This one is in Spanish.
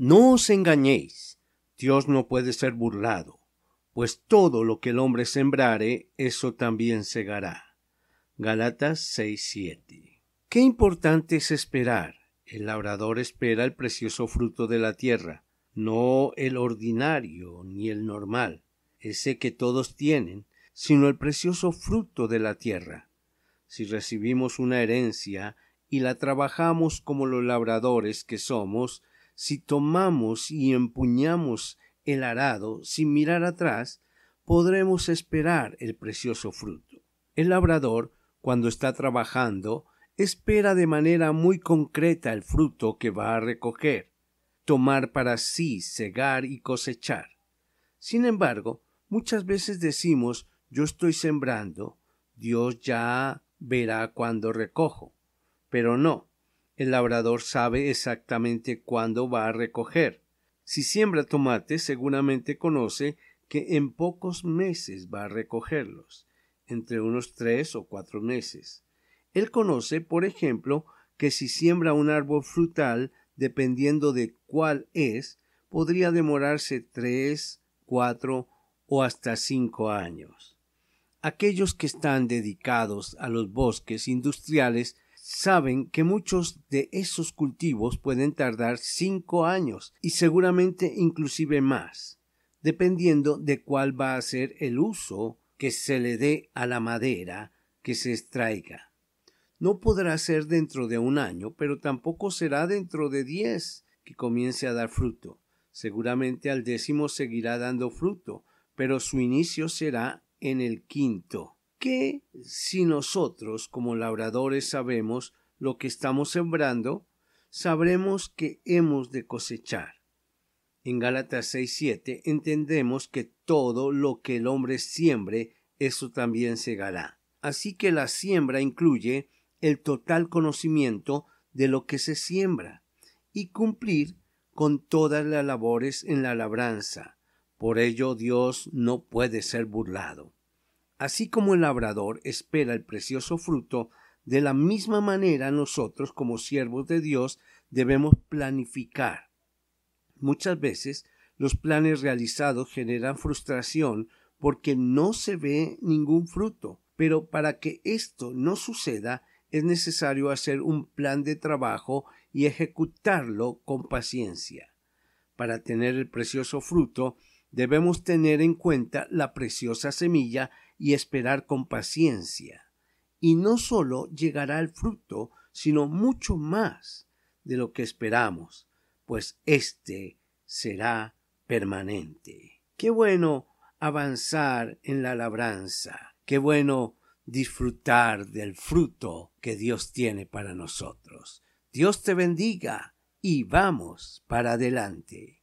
No os engañéis, Dios no puede ser burlado, pues todo lo que el hombre sembrare, eso también segará. Galatas 6:7. Qué importante es esperar. El labrador espera el precioso fruto de la tierra, no el ordinario ni el normal, ese que todos tienen, sino el precioso fruto de la tierra. Si recibimos una herencia y la trabajamos como los labradores que somos, si tomamos y empuñamos el arado sin mirar atrás, podremos esperar el precioso fruto. El labrador, cuando está trabajando, espera de manera muy concreta el fruto que va a recoger, tomar para sí, cegar y cosechar. Sin embargo, muchas veces decimos yo estoy sembrando, Dios ya verá cuando recojo. Pero no, el labrador sabe exactamente cuándo va a recoger. Si siembra tomates, seguramente conoce que en pocos meses va a recogerlos, entre unos tres o cuatro meses. Él conoce, por ejemplo, que si siembra un árbol frutal, dependiendo de cuál es, podría demorarse tres, cuatro o hasta cinco años. Aquellos que están dedicados a los bosques industriales saben que muchos de esos cultivos pueden tardar cinco años y seguramente inclusive más, dependiendo de cuál va a ser el uso que se le dé a la madera que se extraiga. No podrá ser dentro de un año, pero tampoco será dentro de diez que comience a dar fruto. Seguramente al décimo seguirá dando fruto, pero su inicio será en el quinto que si nosotros como labradores sabemos lo que estamos sembrando, sabremos que hemos de cosechar. En Gálatas 6:7 entendemos que todo lo que el hombre siembre, eso también segará. Así que la siembra incluye el total conocimiento de lo que se siembra y cumplir con todas las labores en la labranza. Por ello Dios no puede ser burlado. Así como el labrador espera el precioso fruto, de la misma manera nosotros como siervos de Dios debemos planificar. Muchas veces los planes realizados generan frustración porque no se ve ningún fruto, pero para que esto no suceda es necesario hacer un plan de trabajo y ejecutarlo con paciencia. Para tener el precioso fruto debemos tener en cuenta la preciosa semilla y esperar con paciencia. Y no sólo llegará el fruto, sino mucho más de lo que esperamos, pues éste será permanente. Qué bueno avanzar en la labranza, qué bueno disfrutar del fruto que Dios tiene para nosotros. Dios te bendiga y vamos para adelante.